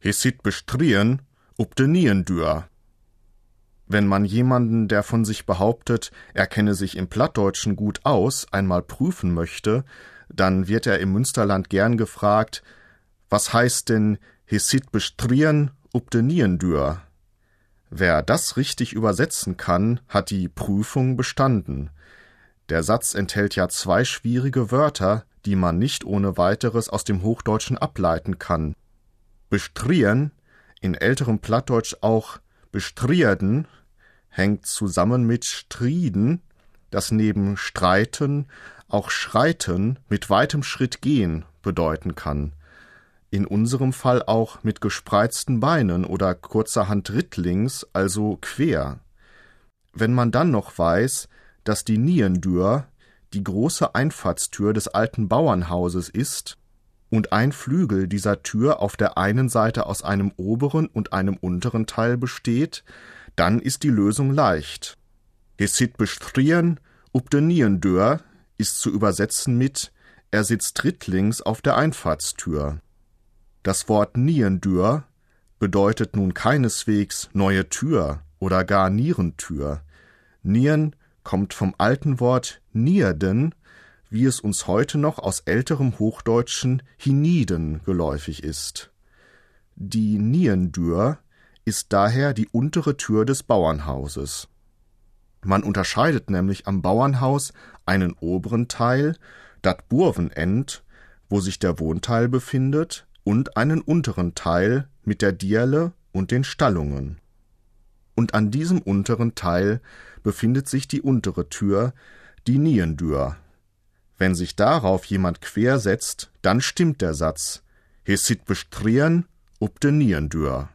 Hesit bestrien, ob de nien dür. Wenn man jemanden, der von sich behauptet, er kenne sich im Plattdeutschen gut aus, einmal prüfen möchte, dann wird er im Münsterland gern gefragt, was heißt denn Hesit bestrien, ob de nien dür? Wer das richtig übersetzen kann, hat die Prüfung bestanden. Der Satz enthält ja zwei schwierige Wörter, die man nicht ohne weiteres aus dem Hochdeutschen ableiten kann. Bestrien, in älterem Plattdeutsch auch bestrierden, hängt zusammen mit strieden, das neben streiten auch schreiten mit weitem Schritt gehen bedeuten kann. In unserem Fall auch mit gespreizten Beinen oder kurzerhand rittlings, also quer. Wenn man dann noch weiß, dass die Niendür die große Einfahrtstür des alten Bauernhauses ist und ein Flügel dieser Tür auf der einen Seite aus einem oberen und einem unteren Teil besteht, dann ist die Lösung leicht. Gesit bestrien ob de Niendür ist zu übersetzen mit er sitzt trittlings auf der Einfahrtstür. Das Wort Niendür bedeutet nun keineswegs neue Tür oder gar Nierentür. Nieren kommt vom alten Wort Nierden, wie es uns heute noch aus älterem Hochdeutschen Hiniden geläufig ist. Die Niendür ist daher die untere Tür des Bauernhauses. Man unterscheidet nämlich am Bauernhaus einen oberen Teil, dat Burvenend, wo sich der Wohnteil befindet, und einen unteren Teil mit der Dierle und den Stallungen. Und an diesem unteren Teil befindet sich die untere Tür, die Niendür. Wenn sich darauf jemand quersetzt, dann stimmt der Satz, He sit bestrieren ob de Niendür.